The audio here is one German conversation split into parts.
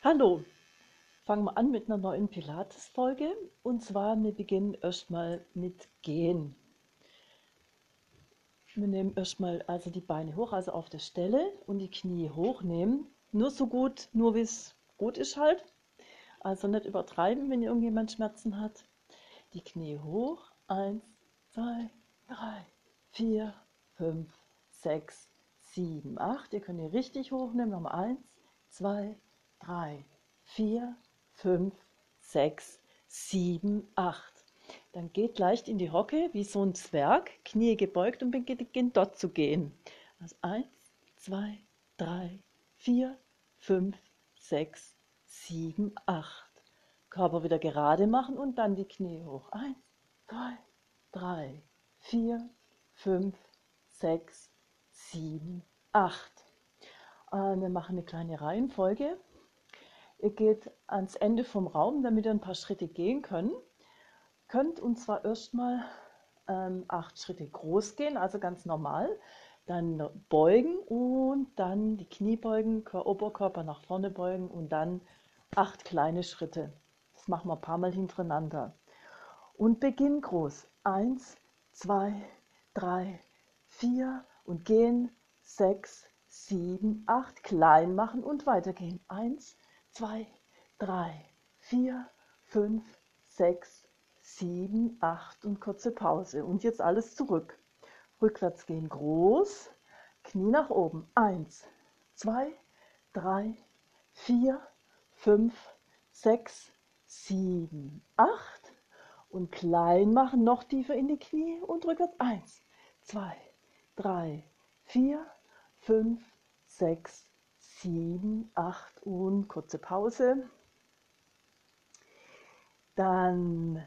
Hallo, fangen wir an mit einer neuen Pilates-Folge. Und zwar, wir beginnen erstmal mit Gehen. Wir nehmen erstmal also die Beine hoch, also auf der Stelle und die Knie hochnehmen. Nur so gut, nur wie es gut ist halt. Also nicht übertreiben, wenn irgendjemand Schmerzen hat. Die Knie hoch. Eins, zwei, drei, vier, fünf, sechs, sieben, acht. Ihr könnt ihr richtig hochnehmen. Nochmal eins, zwei, drei, vier, fünf, sechs, sieben, acht. Dann geht leicht in die Hocke wie so ein Zwerg, Knie gebeugt und beginnt dort zu gehen. Also eins, zwei, drei, vier, fünf, sechs, sieben, acht. Körper wieder gerade machen und dann die Knie hoch. Eins, zwei, drei, vier, fünf, sechs, sieben, acht. Äh, wir machen eine kleine Reihenfolge. Ihr geht ans Ende vom Raum, damit ihr ein paar Schritte gehen könnt. Könnt und zwar erstmal ähm, acht Schritte groß gehen, also ganz normal. Dann beugen und dann die Knie beugen, Oberkörper nach vorne beugen und dann acht kleine Schritte. Das machen wir ein paar Mal hintereinander. Und beginnen groß. Eins, zwei, drei, vier und gehen. Sechs, sieben, acht. Klein machen und weitergehen. Eins, zwei, drei, vier, fünf, sechs, sieben, acht und kurze Pause. Und jetzt alles zurück. Rückwärts gehen groß, Knie nach oben. Eins, zwei, drei, vier, fünf, sechs, sieben, acht. Und klein machen, noch tiefer in die Knie und rückwärts. Eins, zwei, drei, vier, fünf, sechs, sieben, acht und kurze Pause. Dann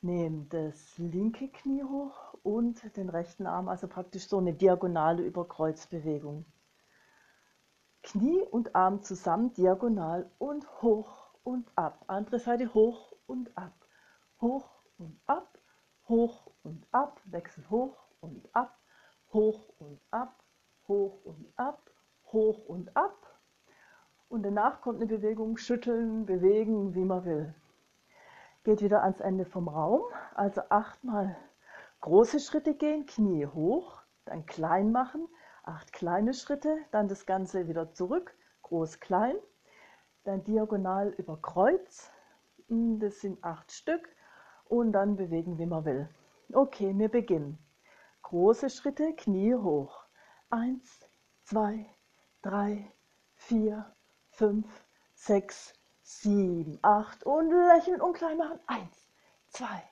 nehmt das linke Knie hoch und den rechten Arm, also praktisch so eine diagonale Überkreuzbewegung. Knie und Arm zusammen, diagonal und hoch und ab. Andere Seite hoch und ab. Hoch und ab, hoch und ab, Wechsel hoch und ab, hoch und ab, hoch und ab, hoch und ab. Und danach kommt eine Bewegung, schütteln, bewegen, wie man will. Geht wieder ans Ende vom Raum, also achtmal große Schritte gehen, Knie hoch, dann klein machen, acht kleine Schritte, dann das Ganze wieder zurück, groß, klein, dann diagonal über Kreuz, hm, das sind acht Stück und dann bewegen, wie man will. Okay, wir beginnen. Große Schritte, Knie hoch. Eins, zwei, drei, vier, fünf, sechs, sieben, acht und lächeln und klein machen. Eins, zwei,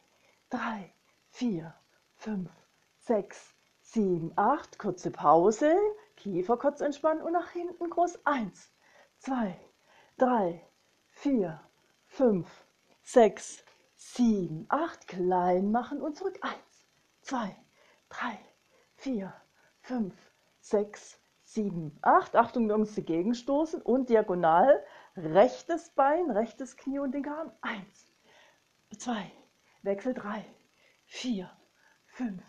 drei, vier, fünf, sechs, sieben, acht. Kurze Pause, Kiefer kurz entspannen und nach hinten groß. Eins, zwei, drei, vier, fünf, sechs, sieben, acht. Klein machen und zurück. Eins, zwei, drei, vier, fünf, sechs, sieben, acht. Achtung, wir uns dagegen stoßen und diagonal rechtes Bein, rechtes Knie und den Arm. Eins, zwei, Wechsel drei, vier, fünf,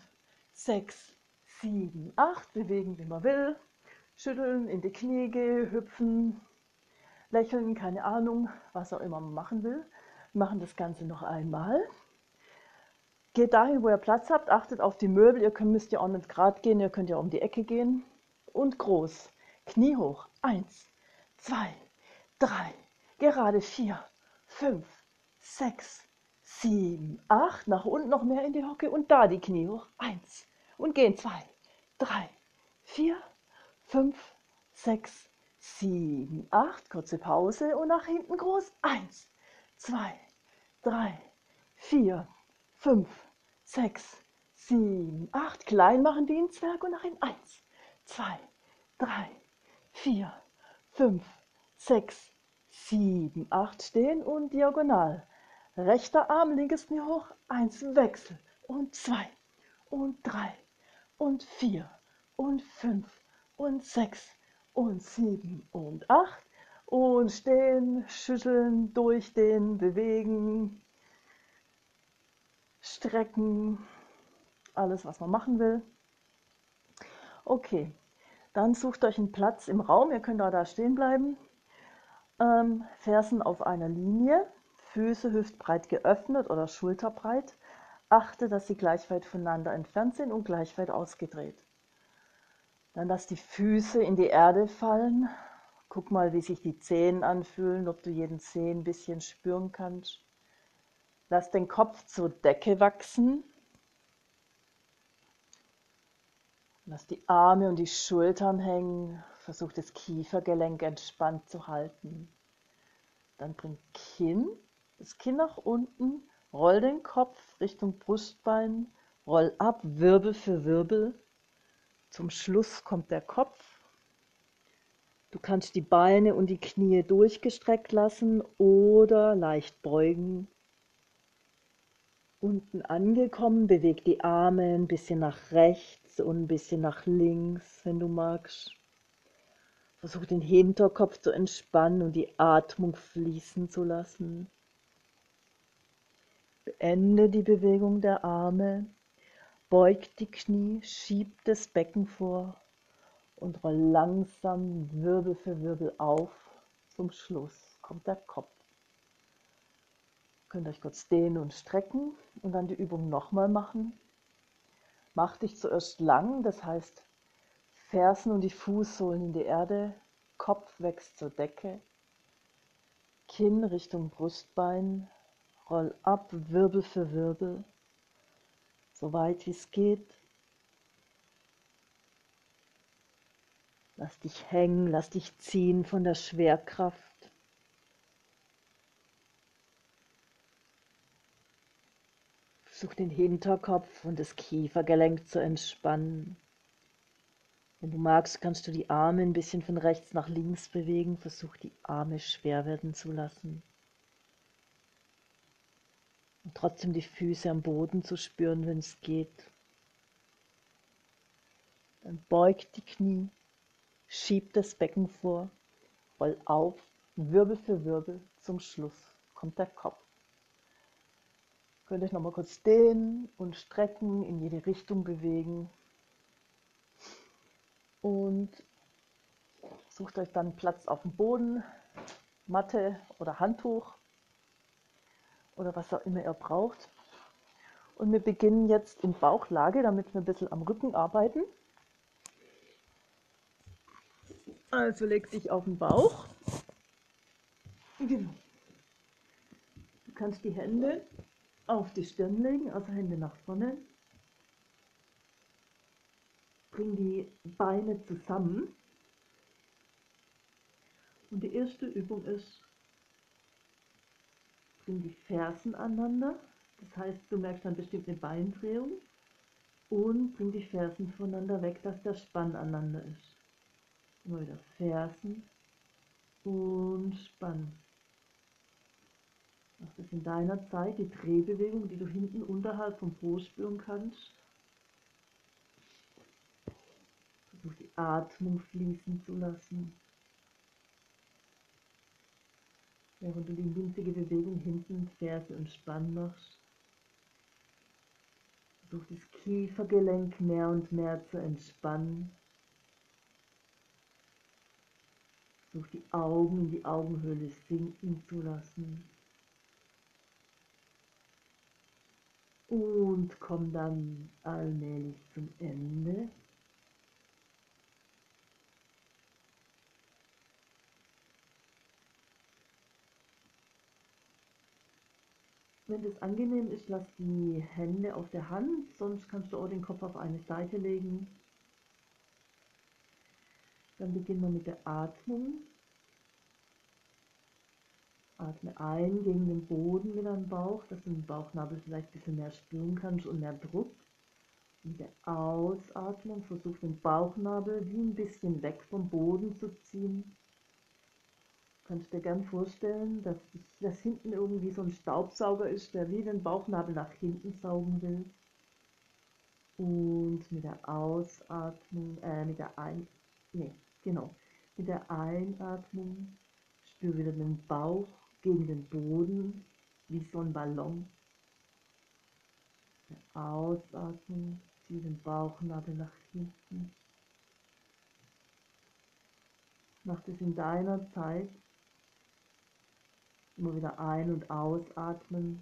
sechs, sieben, acht. Bewegen, wie man will. Schütteln, in die Knie gehen, hüpfen, lächeln, keine Ahnung, was auch immer man machen will. Wir machen das Ganze noch einmal. Geht dahin, wo ihr Platz habt, achtet auf die Möbel. Ihr könnt, müsst ja auch nicht gerade gehen, ihr könnt ja um die Ecke gehen und groß. Knie hoch. Eins, zwei, drei, gerade vier, fünf, sechs, sieben, acht. Nach unten noch mehr in die Hocke und da die Knie hoch. Eins. Und gehen. Zwei, drei, vier, fünf, sechs, sieben, acht. Kurze Pause und nach hinten groß. Eins, zwei, drei, vier, fünf, sechs, sieben, acht. Klein machen wie ein Zwerg und nach hinten. Eins, zwei, drei, vier, fünf, sechs, sieben, acht stehen und diagonal. Rechter Arm, linkes Knie hoch, eins, Wechsel und zwei und drei und vier und fünf und sechs und sieben und acht und stehen, schütteln, durchdehnen, bewegen, strecken, alles, was man machen will. Okay, dann sucht euch einen Platz im Raum. Ihr könnt auch da stehen bleiben. Ähm, Fersen auf einer Linie, Füße hüftbreit geöffnet oder schulterbreit. Achte, dass sie gleich weit voneinander entfernt sind und gleich weit ausgedreht. Dann lass die Füße in die Erde fallen. Guck mal, wie sich die Zehen anfühlen, ob du jeden Zeh ein bisschen spüren kannst. Lass den Kopf zur Decke wachsen. Lass die Arme und die Schultern hängen. Versuch das Kiefergelenk entspannt zu halten. Dann bring Kinn, das Kinn nach unten, roll den Kopf Richtung Brustbein, roll ab, Wirbel für Wirbel. Zum Schluss kommt der Kopf. Du kannst die Beine und die Knie durchgestreckt lassen oder leicht beugen. Unten angekommen, beweg die Arme ein bisschen nach rechts und ein bisschen nach links, wenn du magst. Versuch den Hinterkopf zu entspannen und die Atmung fließen zu lassen. Beende die Bewegung der Arme, beug die Knie, schieb das Becken vor und roll langsam Wirbel für Wirbel auf. Zum Schluss kommt der Kopf. Könnt euch kurz dehnen und strecken und dann die Übung nochmal machen. Mach dich zuerst lang, das heißt Fersen und die Fußsohlen in die Erde, Kopf wächst zur Decke, Kinn Richtung Brustbein, roll ab, Wirbel für Wirbel, so weit wie es geht. Lass dich hängen, lass dich ziehen von der Schwerkraft. Versuch den Hinterkopf und das Kiefergelenk zu entspannen. Wenn du magst, kannst du die Arme ein bisschen von rechts nach links bewegen. Versuch die Arme schwer werden zu lassen. Und trotzdem die Füße am Boden zu spüren, wenn es geht. Dann beug die Knie, schieb das Becken vor, roll auf, Wirbel für Wirbel. Zum Schluss kommt der Kopf. Könnt euch nochmal kurz dehnen und strecken, in jede Richtung bewegen und sucht euch dann Platz auf dem Boden, Matte oder Handtuch oder was auch immer ihr braucht. Und wir beginnen jetzt in Bauchlage, damit wir ein bisschen am Rücken arbeiten. Also leg dich auf den Bauch. Genau. Du kannst die Hände auf die Stirn legen, also Hände nach vorne bring die Beine zusammen. Und die erste Übung ist, bring die Fersen aneinander. Das heißt, du merkst dann bestimmt eine Beindrehung. Und bring die Fersen voneinander weg, dass der Spann aneinander ist. Immer wieder Fersen und Spann. Das in deiner Zeit, die Drehbewegung, die du hinten unterhalb vom Po spüren kannst. Versuch die Atmung fließen zu lassen. Während du die winzige Bewegung hinten, Ferse und Spann machst. Versuch das Kiefergelenk mehr und mehr zu entspannen. Versuch die Augen in die Augenhöhle sinken zu lassen. Und komm dann allmählich zum Ende. Wenn das angenehm ist, lass die Hände auf der Hand, sonst kannst du auch den Kopf auf eine Seite legen. Dann beginnen wir mit der Atmung. Atme ein gegen den Boden mit deinem Bauch, dass du den Bauchnabel vielleicht ein bisschen mehr spüren kannst und mehr Druck. Mit der Ausatmung versuch den Bauchnabel wie ein bisschen weg vom Boden zu ziehen kannst dir gern vorstellen, dass das hinten irgendwie so ein Staubsauger ist, der wie den Bauchnabel nach hinten saugen will. Und mit der Ausatmung, äh, mit der Ein, nee, genau, mit der Einatmung spür wieder den Bauch gegen den Boden, wie so ein Ballon. Ausatmung zieh den Bauchnabel nach hinten. Mach das in deiner Zeit Immer wieder ein- und ausatmen.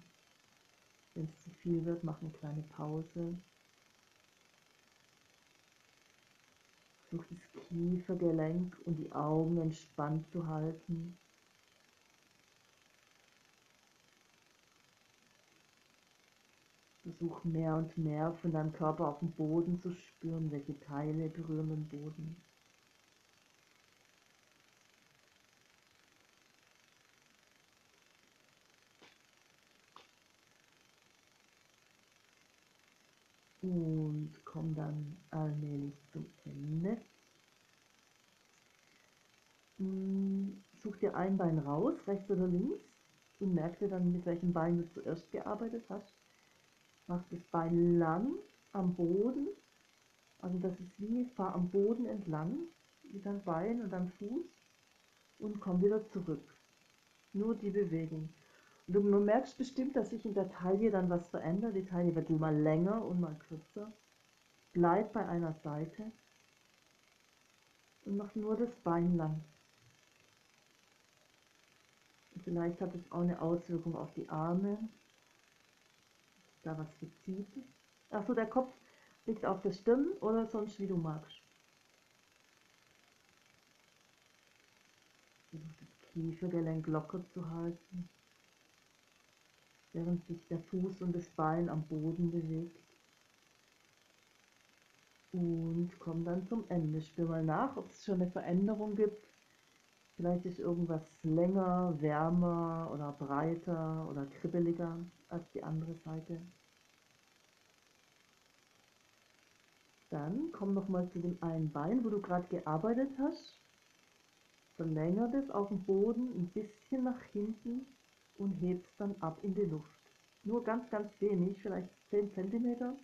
Wenn es zu viel wird, mach eine kleine Pause. Versuch das Kiefergelenk und die Augen entspannt zu halten. Versuch mehr und mehr von deinem Körper auf dem Boden zu spüren, welche Teile berühren den Boden. Und komm dann allmählich zum Ende. Hm, such dir ein Bein raus, rechts oder links, und merk dir dann, mit welchem Bein du zuerst gearbeitet hast. Mach das Bein lang am Boden, also das ist wie, fahr am Boden entlang, mit deinem Bein und deinem Fuß und komm wieder zurück. Nur die Bewegung. Und du merkst bestimmt, dass sich in der Taille dann was verändert. Die Taille wird mal länger und mal kürzer. Bleib bei einer Seite und mach nur das Bein lang. Und vielleicht hat es auch eine Auswirkung auf die Arme. Da was verzieht. Achso, der Kopf liegt auf der Stirn oder sonst wie du magst. Das Kiefergelenk locker zu halten während sich der Fuß und das Bein am Boden bewegt. Und komm dann zum Ende. Spür mal nach, ob es schon eine Veränderung gibt. Vielleicht ist irgendwas länger, wärmer oder breiter oder kribbeliger als die andere Seite. Dann komm nochmal zu dem einen Bein, wo du gerade gearbeitet hast. Verlängert es auf dem Boden ein bisschen nach hinten und hebst dann ab in die Luft. Nur ganz, ganz wenig, vielleicht 10 cm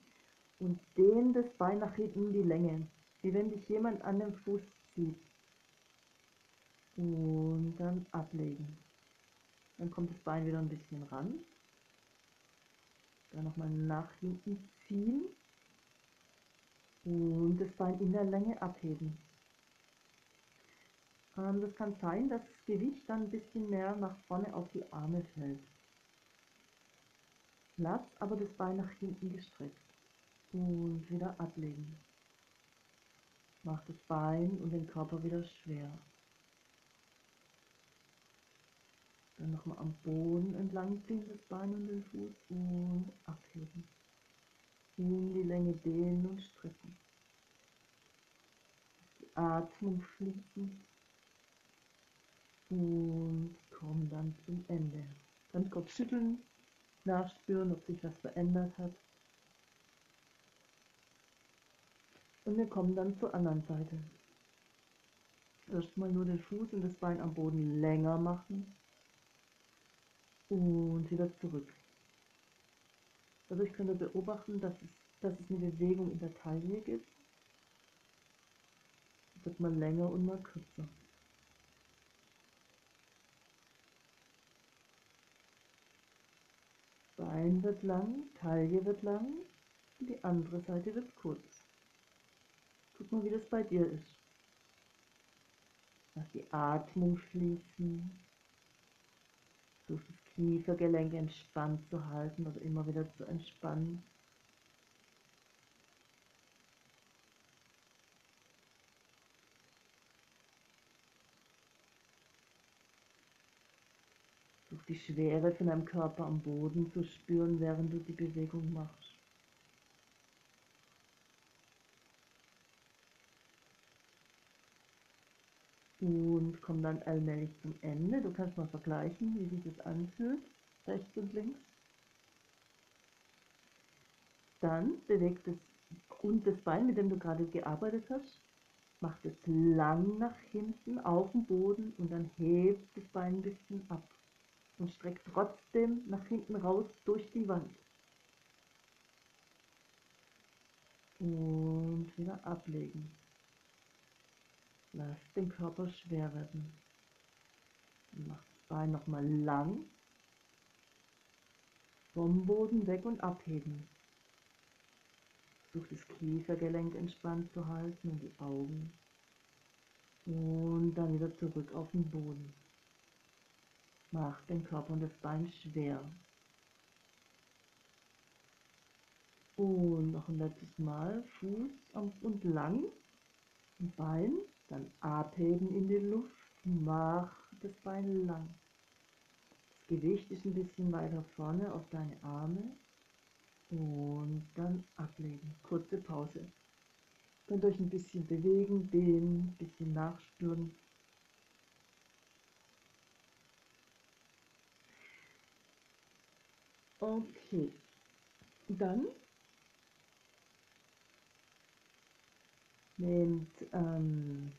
und dehn das Bein nach hinten die Länge, wie wenn dich jemand an den Fuß zieht. Und dann ablegen. Dann kommt das Bein wieder ein bisschen ran. Dann nochmal nach hinten ziehen und das Bein in der Länge abheben. Ähm, das kann sein, dass das Gewicht dann ein bisschen mehr nach vorne auf die Arme fällt. Lass aber das Bein nach hinten gestreckt und wieder ablegen. Mach das Bein und den Körper wieder schwer. Dann nochmal am Boden entlang ziehen, das Bein und den Fuß und abheben. In die Länge dehnen und strecken. Die Atmung schließen und komm dann zum Ende. Ganz kurz schütteln, nachspüren, ob sich was verändert hat. Und wir kommen dann zur anderen Seite. Erstmal nur den Fuß und das Bein am Boden länger machen und wieder zurück. Dadurch könnt ihr beobachten, dass es, dass es eine Bewegung in der Taille gibt. Es wird mal länger und mal kürzer. Bein wird lang, Taille wird lang und die andere Seite wird kurz. Guck mal, wie das bei dir ist. Lass die Atmung fließen. Versuch das Kiefergelenk entspannt zu halten oder immer wieder zu entspannen. Versuch die Schwere von deinem Körper am Boden zu spüren, während du die Bewegung machst. Und komm dann allmählich zum Ende. Du kannst mal vergleichen, wie sich das anfühlt, rechts und links. Dann bewegt es und das Bein, mit dem du gerade gearbeitet hast, macht es lang nach hinten auf den Boden und dann hebt das Bein ein bisschen ab und streckt trotzdem nach hinten raus durch die Wand. Und wieder ablegen. Lass den Körper schwer werden. Mach das Bein nochmal lang. Vom Boden weg und abheben. Versuch das Kiefergelenk entspannt zu halten und die Augen. Und dann wieder zurück auf den Boden. macht den Körper und das Bein schwer. Und noch ein letztes Mal Fuß und lang, Bein, dann abheben in die Luft, mach das Bein lang. Das Gewicht ist ein bisschen weiter vorne auf deine Arme und dann ablegen. Kurze Pause. Könnt euch ein bisschen bewegen, dehnen, ein bisschen nachspüren. Okay, dann nehmt ähm,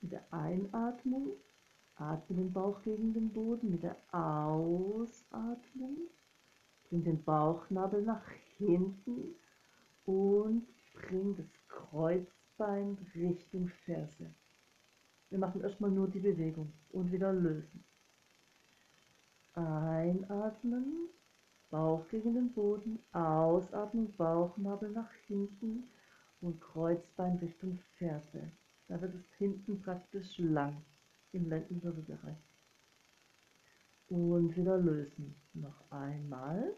mit der Einatmung, atme den Bauch gegen den Boden, mit der Ausatmung, bring den Bauchnabel nach hinten und bring das Kreuzbein Richtung Ferse. Wir machen erstmal nur die Bewegung und wieder lösen. Einatmen, Bauch gegen den Boden, ausatmen, Bauchnabel nach hinten und Kreuzbein Richtung Ferse. Da wird es hinten praktisch lang im Lendenwirbelbereich. Und wieder lösen. Noch einmal.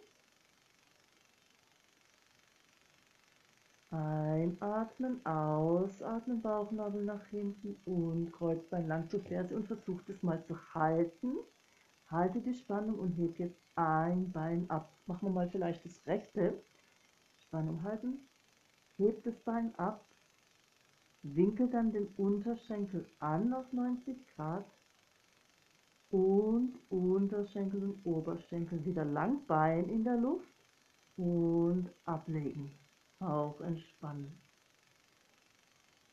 Einatmen, ausatmen, Bauchnabel nach hinten und Kreuzbein lang zur Ferse und versucht es mal zu halten. Halte die Spannung und hebt jetzt ein Bein ab. Machen wir mal vielleicht das rechte. Spannung halten. Hebt das Bein ab. Winkel dann den Unterschenkel an auf 90 Grad. Und Unterschenkel und Oberschenkel wieder lang. Bein in der Luft. Und ablegen auch entspannen.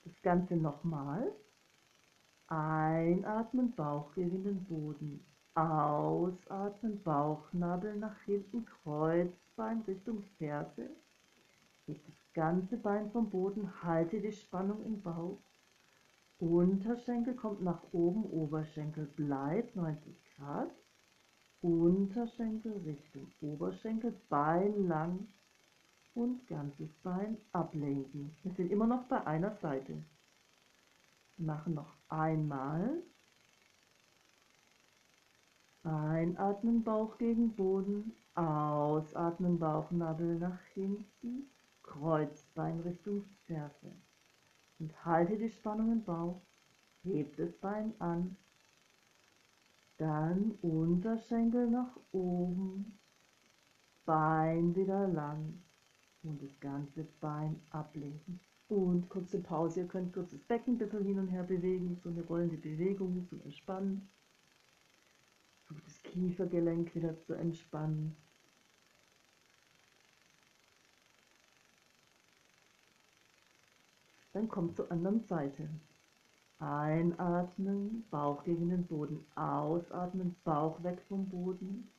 Das Ganze nochmal. Einatmen, Bauch gegen den Boden. Ausatmen, Bauchnabel nach hinten, Kreuzbein Richtung Ferse. Hebt das ganze Bein vom Boden, halte die Spannung im Bauch. Unterschenkel kommt nach oben, Oberschenkel bleibt 90 Grad. Unterschenkel Richtung Oberschenkel, Bein lang, und ganzes Bein ablenken. Wir sind immer noch bei einer Seite. Machen noch einmal. Einatmen, Bauch gegen Boden. Ausatmen, Bauchnabel nach hinten. Kreuzbein Richtung Ferse. Und halte die Spannung im Bauch. Hebt das Bein an. Dann Unterschenkel nach oben. Bein wieder lang und das ganze Bein ablegen. Und kurze Pause, ihr könnt kurz das Becken ein bisschen hin und her bewegen, so eine rollende Bewegung zum Entspannen. Versucht das Kiefergelenk wieder zu entspannen. Dann kommt zur anderen Seite. Einatmen, Bauch gegen den Boden. Ausatmen, Bauch weg vom Boden.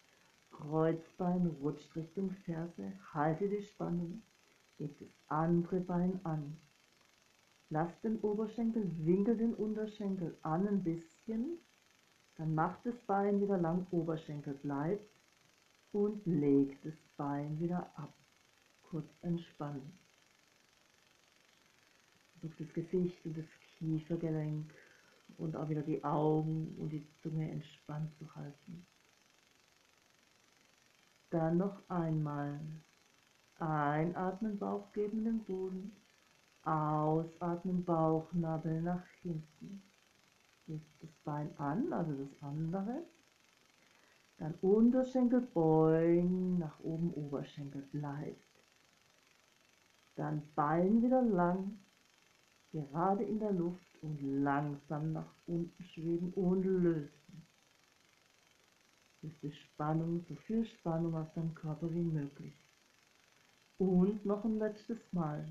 Kreuzbein rutscht Richtung Ferse, halte die Spannung, hebt das andere Bein an. Lass den Oberschenkel, winkel den Unterschenkel an ein bisschen, dann macht das Bein wieder lang, Oberschenkel bleibt und legt das Bein wieder ab. Kurz entspannen. Versucht das Gesicht und das Kiefergelenk und auch wieder die Augen und die Zunge entspannt zu halten. Dann noch einmal. Einatmen, Bauch geben den Boden. Ausatmen, Bauchnabel nach hinten. Das Bein an, also das andere. Dann Unterschenkel beugen, nach oben Oberschenkel bleibt. Dann Bein wieder lang, gerade in der Luft und langsam nach unten schweben und lösen die Spannung, so viel Spannung aus deinem Körper wie möglich. Und noch ein letztes Mal.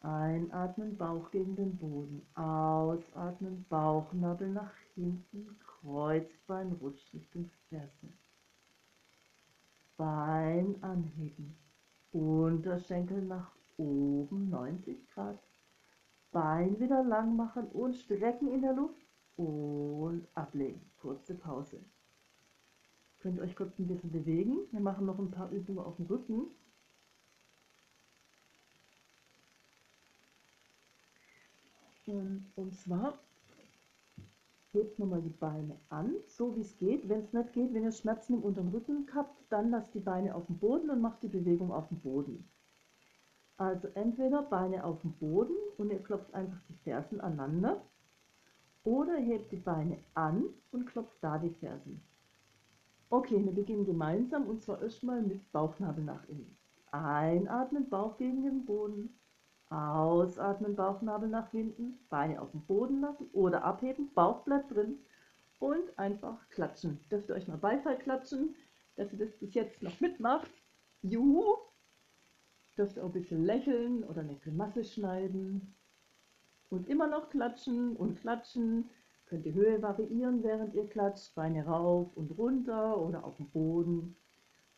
Einatmen, Bauch gegen den Boden. Ausatmen, Bauchnabel nach hinten, Kreuzbein rutscht Richtung Ferse. Bein anheben. Unterschenkel nach oben, 90 Grad. Bein wieder lang machen und strecken in der Luft und ablegen. Kurze Pause. Könnt ihr euch kurz ein bisschen bewegen. Wir machen noch ein paar Übungen auf dem Rücken. Und, und zwar hebt nochmal die Beine an, so wie es geht. Wenn es nicht geht, wenn ihr Schmerzen im unteren Rücken habt, dann lasst die Beine auf dem Boden und macht die Bewegung auf dem Boden. Also entweder Beine auf dem Boden und ihr klopft einfach die Fersen aneinander oder hebt die Beine an und klopft da die Fersen. Okay, wir beginnen gemeinsam und zwar erstmal mit Bauchnabel nach innen. Einatmen, Bauch gegen den Boden. Ausatmen, Bauchnabel nach hinten, Beine auf dem Boden lassen oder abheben, Bauch bleibt drin und einfach klatschen. Dürft ihr euch mal Beifall klatschen, dass ihr das bis jetzt noch mitmacht. Juhu! Dürft ihr auch ein bisschen lächeln oder eine Grimasse schneiden. Und immer noch klatschen und klatschen. Könnt die Höhe variieren, während ihr klatscht. Beine rauf und runter oder auf dem Boden.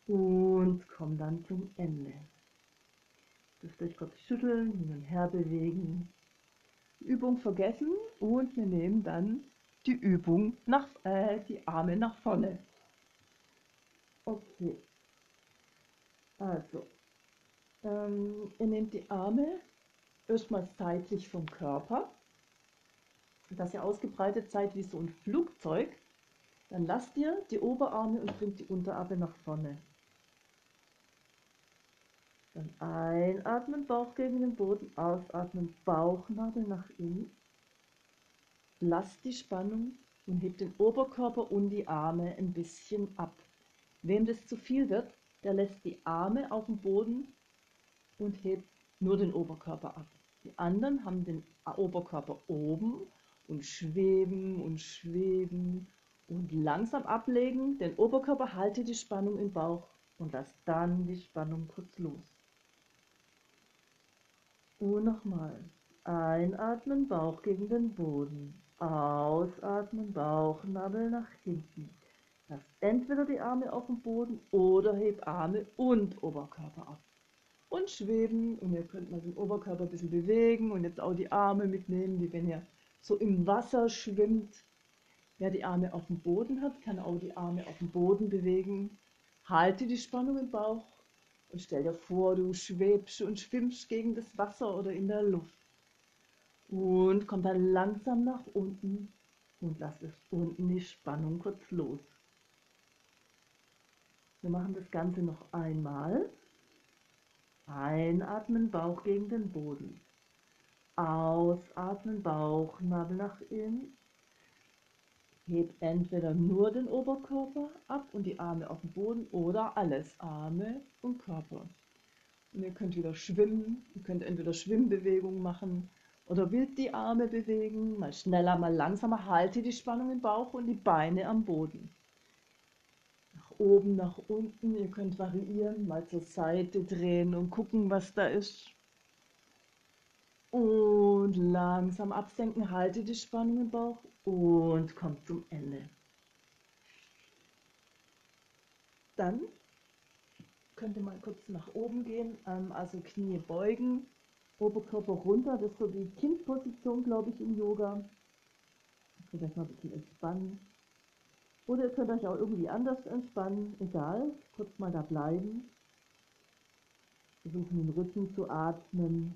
Und kommt dann zum Ende. Dürft euch kurz schütteln, hin und her bewegen. Die Übung vergessen und wir nehmen dann die Übung nach, äh, die Arme nach vorne. Okay. Also, ähm, ihr nehmt die Arme erstmal seitlich vom Körper, dass ihr ausgebreitet seid wie so ein Flugzeug. Dann lasst ihr die Oberarme und bringt die Unterarme nach vorne. Dann einatmen, Bauch gegen den Boden, ausatmen, Bauchnabel nach innen. Lasst die Spannung und hebt den Oberkörper und die Arme ein bisschen ab. Wem das zu viel wird, der lässt die Arme auf dem Boden und hebt nur den Oberkörper ab. Die anderen haben den Oberkörper oben und schweben und schweben und langsam ablegen. Den Oberkörper halte die Spannung im Bauch und lasst dann die Spannung kurz los. Und nochmal. Einatmen, Bauch gegen den Boden. Ausatmen, Bauchnabel nach hinten. Lass entweder die Arme auf dem Boden oder heb Arme und Oberkörper ab und schweben und ihr könnt mal den Oberkörper ein bisschen bewegen und jetzt auch die Arme mitnehmen, wie wenn ihr so im Wasser schwimmt. Wer die Arme auf dem Boden hat, kann auch die Arme auf dem Boden bewegen. Halte die Spannung im Bauch und stell dir vor, du schwebst und schwimmst gegen das Wasser oder in der Luft. Und komm dann langsam nach unten und lass es unten die Spannung kurz los. Wir machen das Ganze noch einmal. Einatmen, Bauch gegen den Boden. Ausatmen, Bauchnabel nach innen. Heb entweder nur den Oberkörper ab und die Arme auf den Boden oder alles, Arme und Körper. Und ihr könnt wieder schwimmen, ihr könnt entweder Schwimmbewegungen machen oder wild die Arme bewegen, mal schneller, mal langsamer. Halte die Spannung im Bauch und die Beine am Boden oben, nach unten. Ihr könnt variieren, mal zur Seite drehen und gucken, was da ist. Und langsam absenken, halte die Spannung im Bauch und kommt zum Ende. Dann könnt ihr mal kurz nach oben gehen, ähm, also Knie beugen, Oberkörper runter, das ist so die Kindposition, glaube ich, im Yoga. Vielleicht mal ein bisschen entspannen. Oder ihr könnt euch auch irgendwie anders entspannen, egal, kurz mal da bleiben. Versuchen den Rücken zu atmen,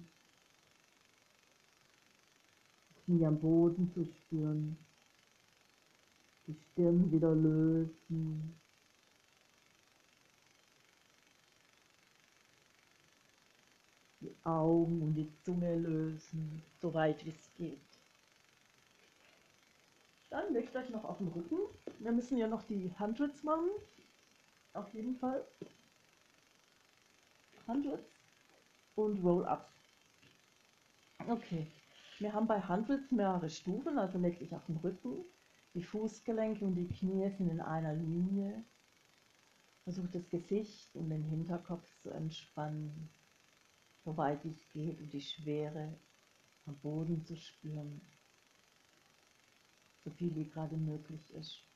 Knie am Boden zu spüren, die Stirn wieder lösen. Die Augen und die Zunge lösen, so weit wie es geht. Dann legt euch noch auf den Rücken. Wir müssen ja noch die Hundreds machen. Auf jeden Fall. Hundreds und Roll-Ups. Okay. Wir haben bei Hundreds mehrere Stufen, also dich auf den Rücken. Die Fußgelenke und die Knie sind in einer Linie. Versucht das Gesicht und den Hinterkopf zu entspannen, soweit es geht, und die Schwere am Boden zu spüren so viel wie gerade möglich ist.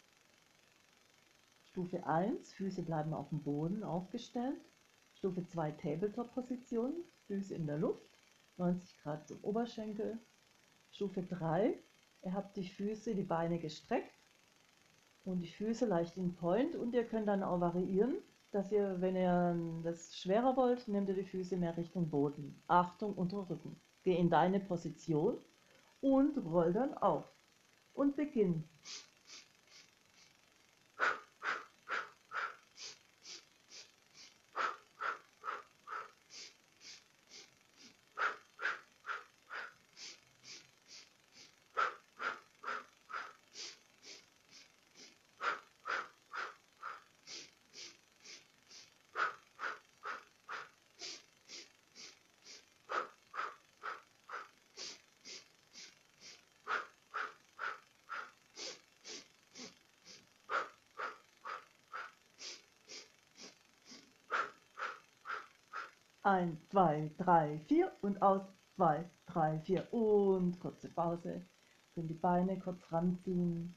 Stufe 1, Füße bleiben auf dem Boden aufgestellt. Stufe 2, Tabletop-Position, Füße in der Luft, 90 Grad zum Oberschenkel. Stufe 3, ihr habt die Füße, die Beine gestreckt und die Füße leicht in Point und ihr könnt dann auch variieren, dass ihr, wenn ihr das schwerer wollt, nehmt ihr die Füße mehr Richtung Boden. Achtung, unter Rücken. Geh in deine Position und roll dann auf und beginn. 2, 3, 4 und aus 2, 3, 4 und kurze Pause. Dann die Beine kurz ranziehen,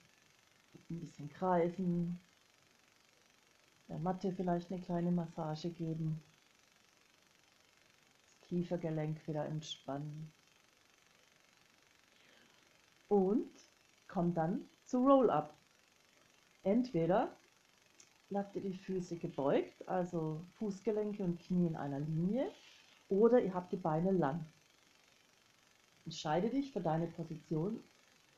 ein bisschen greifen, der Matte vielleicht eine kleine Massage geben, das Kiefergelenk wieder entspannen und kommt dann zu Roll-Up. Entweder lasst ihr die Füße gebeugt, also Fußgelenke und Knie in einer Linie oder ihr habt die Beine lang. Entscheide dich für deine Position,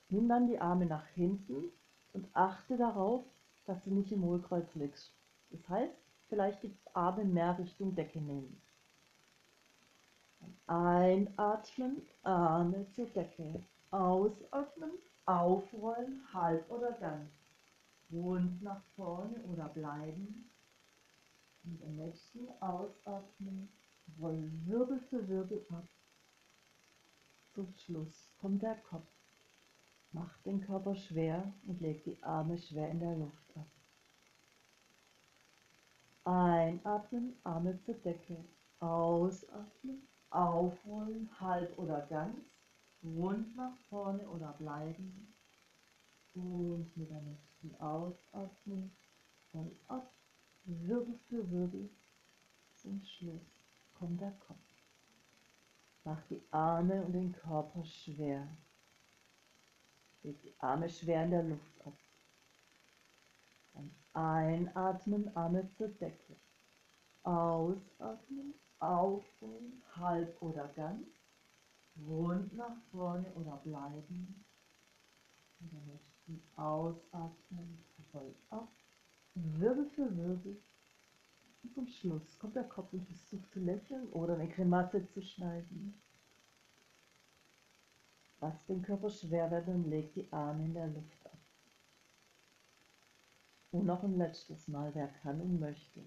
nimm dann die Arme nach hinten und achte darauf, dass du nicht im Hohlkreuz liegst. Das heißt, vielleicht die Arme mehr Richtung Decke nehmen. Einatmen, Arme zur Decke. Ausatmen, aufrollen, halb oder ganz rund nach vorne oder bleiben. Und im nächsten Ausatmen rollen Wirbel für Wirbel ab. Zum Schluss kommt der Kopf. Macht den Körper schwer und legt die Arme schwer in der Luft ab. Einatmen, Arme zur Decke. Ausatmen, aufrollen, halb oder ganz. Rund nach vorne oder bleiben. Und mit der nächsten Ausatmung voll ab, Wirbel für Wirbel. Zum Schluss kommt der Kopf. Mach die Arme und den Körper schwer. Leg die Arme schwer in der Luft ab. Dann einatmen, Arme zur Decke. Ausatmen, aufholen, halb oder ganz. Rund nach vorne oder bleiben. Und nächste und ausatmen, voll ab, Wirbel für Wirbel. Zum Schluss kommt der Kopf und versucht zu lächeln oder eine Grimasse zu schneiden. Was den Körper schwer wird und legt die Arme in der Luft ab. Und noch ein letztes Mal, wer kann und möchte.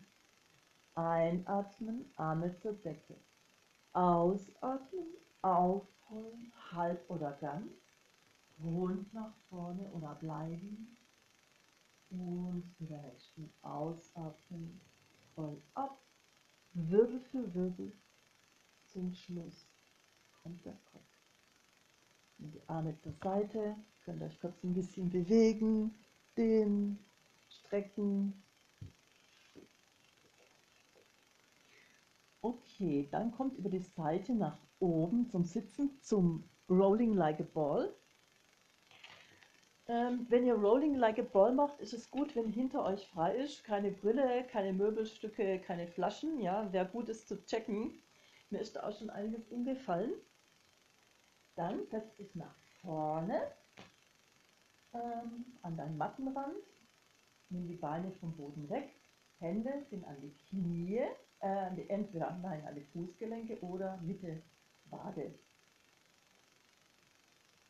Einatmen, Arme zur Decke. Ausatmen, aufrollen, halb oder ganz rund nach vorne oder bleiben und wieder nächsten ausatmen, voll ab, Wirbel für Wirbel, zum Schluss kommt der Kopf. Und die Arme zur Seite, könnt euch kurz ein bisschen bewegen, dehnen, strecken. Okay, dann kommt über die Seite nach oben zum Sitzen, zum Rolling Like a Ball. Ähm, wenn ihr Rolling Like a Ball macht, ist es gut, wenn hinter euch frei ist. Keine Brille, keine Möbelstücke, keine Flaschen. Ja, wäre gut, es zu checken. Mir ist da auch schon einiges umgefallen. Dann setzt dich nach vorne ähm, an deinen Mattenrand. Nimm die Beine vom Boden weg. Hände sind an die Knie, äh, entweder nein, an die Fußgelenke oder Mitte Wade.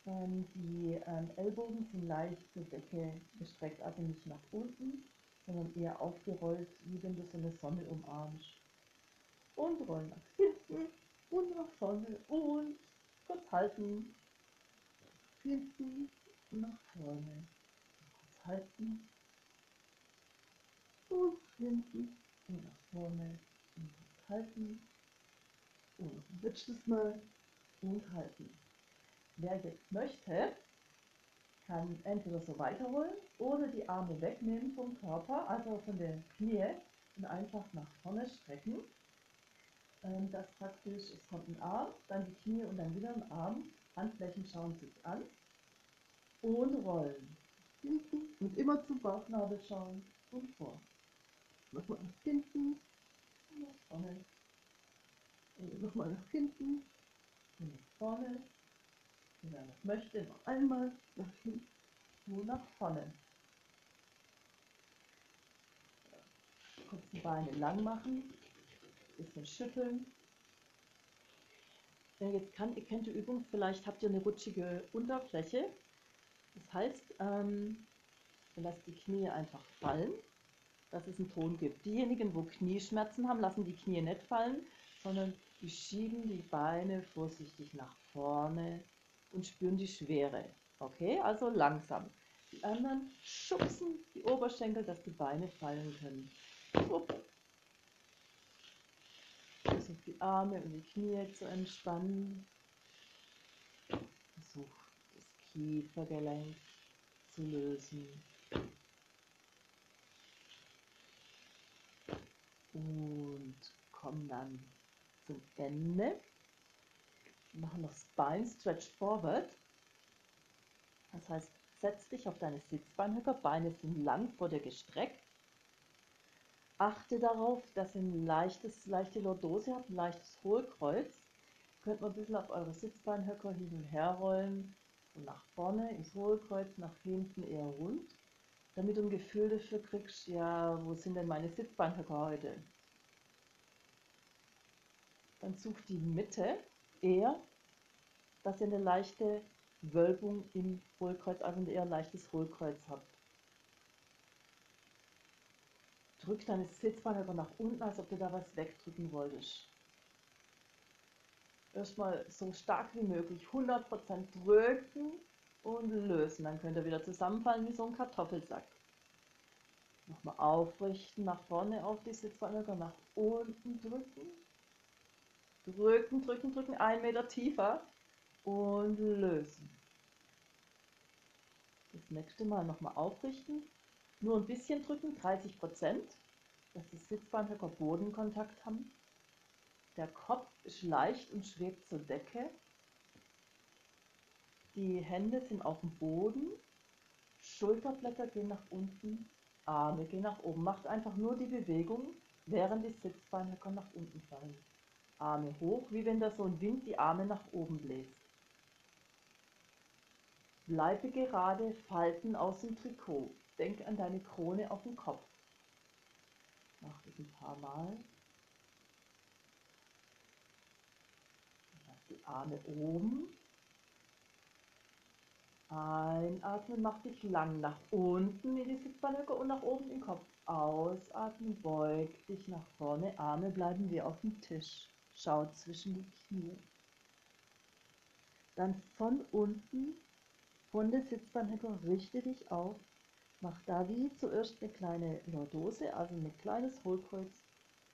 Ähm, die ähm, Ellbogen sind leicht zur Decke gestreckt, also nicht nach unten, sondern eher aufgerollt, wie wenn du so eine Sonne umarmst. Und rollen nach hinten und nach vorne und kurz halten. Hinten und nach vorne. Kurz halten. Und hinten und nach vorne. Und kurz halten. Und letztes Mal und halten. Wer jetzt möchte, kann entweder so weiterholen oder die Arme wegnehmen vom Körper, also von den Knie und einfach nach vorne strecken. Ähm, das praktisch, es kommt ein Arm, dann die Knie und dann wieder ein Arm. Handflächen schauen sich an und rollen. Hinten und immer zum Bauchnabel schauen und vor. Nochmal nach hinten und nach vorne. Und nochmal nach hinten und nach vorne noch möchte, noch einmal nach hinten nur nach vorne. Kurz die Beine lang machen, bisschen schütteln. Wer jetzt kann, ihr kennt die Übung, vielleicht habt ihr eine rutschige Unterfläche. Das heißt, ähm, ihr lasst die Knie einfach fallen, dass es einen Ton gibt. Diejenigen, wo Knieschmerzen haben, lassen die Knie nicht fallen, sondern die schieben die Beine vorsichtig nach vorne und spüren die Schwere. Okay, also langsam. Die anderen schubsen die Oberschenkel, dass die Beine fallen können. Upp. Versucht die Arme und die Knie zu entspannen. Versucht das Kiefergelenk zu lösen. Und kommen dann zum Ende. Machen noch Spine Stretch Forward. Das heißt, setz dich auf deine Sitzbeinhöcker, Beine sind lang vor dir gestreckt. Achte darauf, dass ihr ein leichtes, leichte Lordose habt, ein leichtes Hohlkreuz. Könnt man ein bisschen auf eure Sitzbeinhöcker hin und her rollen. Und nach vorne ins Hohlkreuz, nach hinten eher rund. Damit du ein Gefühl dafür kriegst, ja, wo sind denn meine Sitzbeinhöcker heute? Dann sucht die Mitte eher, dass ihr eine leichte Wölbung im Hohlkreuz, also ein eher leichtes Hohlkreuz habt. Drück deine Sitzbein aber nach unten, als ob du da was wegdrücken wolltest. Erstmal so stark wie möglich, 100% drücken und lösen. Dann könnt ihr wieder zusammenfallen wie so ein Kartoffelsack. Nochmal aufrichten, nach vorne auf die Sitzbeinhöcker, nach unten drücken. Drücken, drücken, drücken, ein Meter tiefer und lösen. Das nächste Mal nochmal aufrichten, nur ein bisschen drücken, 30 Prozent, dass die Sitzbeinhöcker Bodenkontakt haben. Der Kopf ist leicht und schwebt zur Decke. Die Hände sind auf dem Boden, Schulterblätter gehen nach unten, Arme gehen nach oben. Macht einfach nur die Bewegung, während die Sitzbeinhöcker nach unten fallen. Arme hoch, wie wenn da so ein Wind die Arme nach oben bläst. Bleibe gerade, Falten aus dem Trikot. Denk an deine Krone auf dem Kopf. Mach das ein paar Mal. Lass die Arme oben. Einatmen, mach dich lang nach unten in die Sitzbeinhöcker und nach oben im Kopf. Ausatmen, beug dich nach vorne. Arme bleiben wie auf dem Tisch. Schau zwischen die Knie. Dann von unten, von der Sitzbeinhöcker, richte dich auf. Mach da wie zuerst eine kleine Lordose, also ein kleines Hohlkreuz.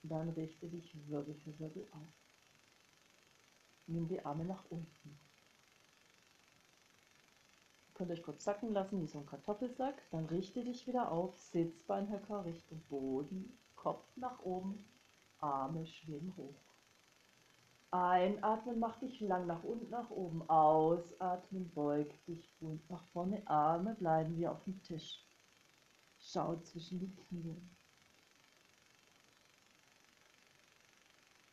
Dann richte dich Wirbel für Wirbel auf. Nimm die Arme nach unten. Ihr könnt euch kurz sacken lassen wie so ein Kartoffelsack. Dann richte dich wieder auf. Sitzbeinhöcker Richtung Boden. Kopf nach oben. Arme schwingen hoch. Einatmen, mach dich lang nach unten, nach oben. Ausatmen, beug dich rund nach vorne. Arme bleiben wie auf dem Tisch. Schau zwischen die Knie.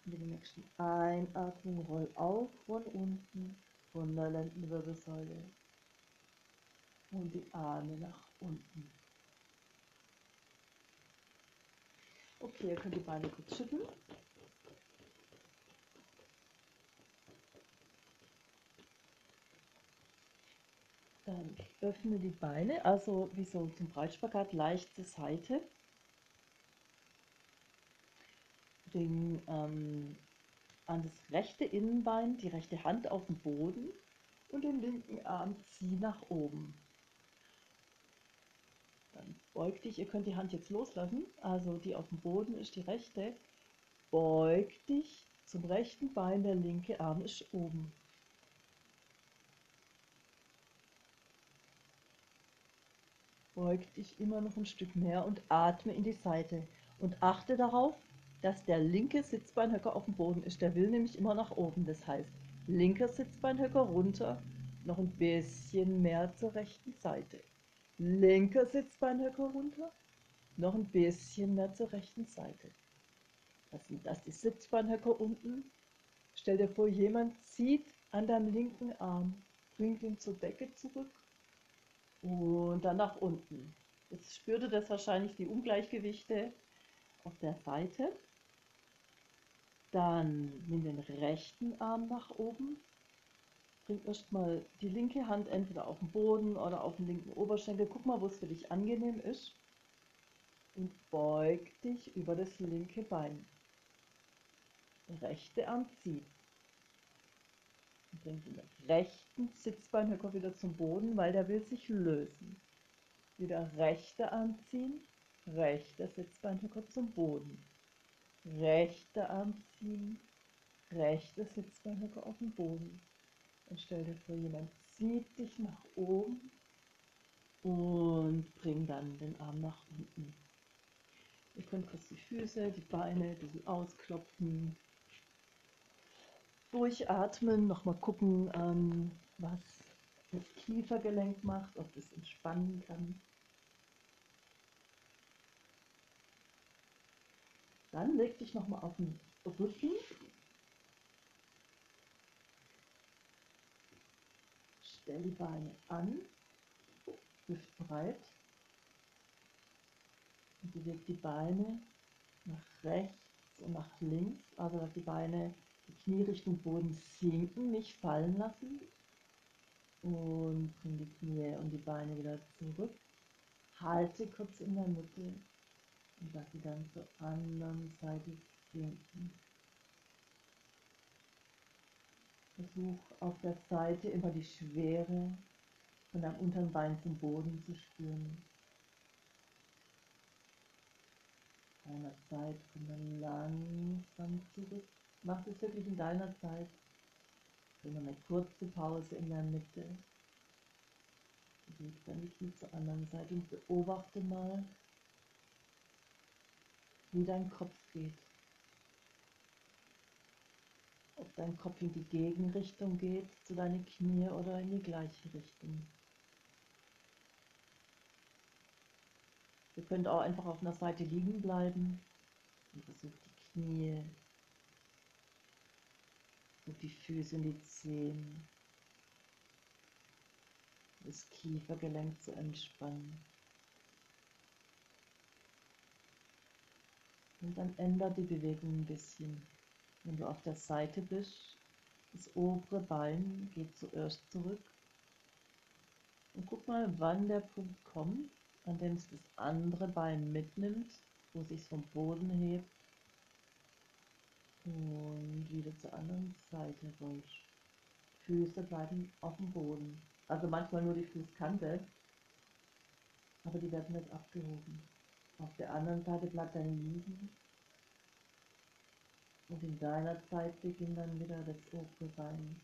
Mit der nächsten Einatmung roll auf von unten, von der Lendenwirbelsäule. Und die Arme nach unten. Okay, ihr könnt die Beine kurz schütteln. Dann öffne die Beine, also wie so zum Breitspagat, leichte Seite. Bring ähm, an das rechte Innenbein die rechte Hand auf den Boden und den linken Arm zieh nach oben. Dann beug dich, ihr könnt die Hand jetzt loslassen, also die auf dem Boden ist die rechte. Beug dich zum rechten Bein, der linke Arm ist oben. Beug dich immer noch ein Stück mehr und atme in die Seite. Und achte darauf, dass der linke Sitzbeinhöcker auf dem Boden ist. Der will nämlich immer nach oben. Das heißt, linker Sitzbeinhöcker runter, noch ein bisschen mehr zur rechten Seite. Linker Sitzbeinhöcker runter, noch ein bisschen mehr zur rechten Seite. Das sind das die Sitzbeinhöcker unten. Stell dir vor, jemand zieht an deinem linken Arm, bringt ihn zur Decke zurück Und dann nach unten. Jetzt spürt ihr das wahrscheinlich die Ungleichgewichte auf der Seite. Dann nimm den rechten Arm nach oben. Bring erstmal die linke Hand entweder auf den Boden oder auf den linken Oberschenkel. Guck mal, wo es für dich angenehm ist. Und beug dich über das linke Bein. Der rechte Arm zieht. Und bring den rechten Sitzbeinhöcker wieder zum Boden, weil der will sich lösen. Wieder rechte Arm ziehen, rechter Sitzbeinhöcker zum Boden. Rechter Arm ziehen, rechter Sitzbeinhöcker auf den Boden. Und stell dir vor, jemand zieht dich nach oben und bring dann den Arm nach unten. Ihr könnt kurz die Füße, die Beine ein bisschen ausklopfen, durchatmen, nochmal gucken, ähm, was das Kiefergelenk macht, ob das entspannen kann. Dann leg dich nochmal auf den Rücken. Stell die Beine an, hüftbreit. Und beweg die Beine nach rechts und nach links, also dass die Beine die Knie Richtung Boden sinken, nicht fallen lassen. Und bring die Knie und die Beine wieder zurück. Halte kurz in der Mitte und lass sie dann zur anderen Seite sinken. Versuch auf der Seite immer die Schwere von deinem unteren Bein zum Boden zu spüren. Deiner Zeit komm dann langsam zurück. Mach das wirklich in deiner Zeit. Bring eine kurze Pause in der Mitte. Beweg dann die Knie zur anderen Seite und beobachte mal, wie dein Kopf geht. Ob dein Kopf in die Gegenrichtung geht, zu deinen Knie oder in die gleiche Richtung. Ihr könnt auch einfach auf einer Seite liegen bleiben und versucht die Knie, und die Füße und die Zehen, das Kiefergelenk zu entspannen. Und dann ändert die Bewegung ein bisschen. Wenn du auf der Seite bist, das obere Bein geht zuerst zurück. Und guck mal, wann der Punkt kommt, an dem es das andere Bein mitnimmt, wo es sich vom Boden hebt und wieder zur anderen Seite ruhig. Füße bleiben auf dem Boden. Also manchmal nur die Fußkante, aber die werden nicht abgehoben. Auf der anderen Seite bleibt dann liegen. Und in deiner Zeit beginnt dann wieder das obere Bein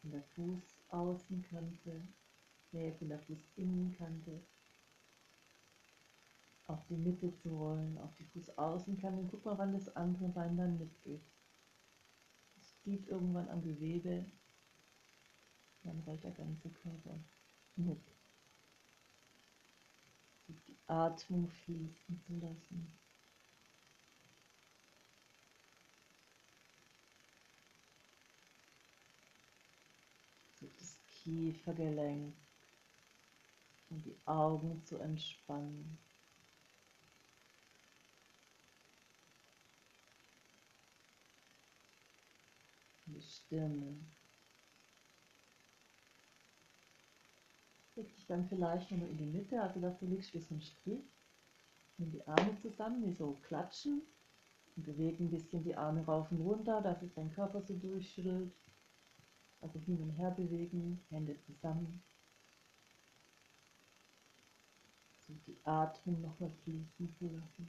von der Fußaußenkante, nee, von der Fußinnenkante auf die Mitte zu rollen, auf die Fußaußenkante. Guck mal, wann das andere Bein dann mitgeht. Es zieht irgendwann am Gewebe, dann rollt der ganze Körper mit. Die Atmung fließen zu lassen. das Kiefergelenk und die Augen zu entspannen. Die Stirne. Leg dich dann vielleicht nochmal in die Mitte, also dass du liegst wie so ein Strich. Nimm die Arme zusammen, wie so klatschen. Und bewege ein bisschen die Arme rauf und runter, dass sich dein Körper so durchschüttelt. Also hin und her bewegen, Hände zusammen. So die Atmung nochmal fließen zu lassen.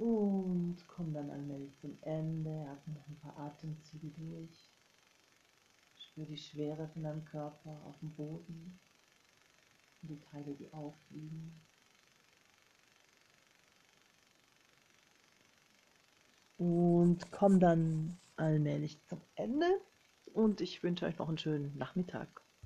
Und komm dann allmählich zum Ende, atme noch ein paar Atemzüge durch. Spür die Schwere von deinem Körper auf dem Boden und die Teile, die aufliegen. Und komm dann allmählich zum Ende und ich wünsche euch noch einen schönen Nachmittag.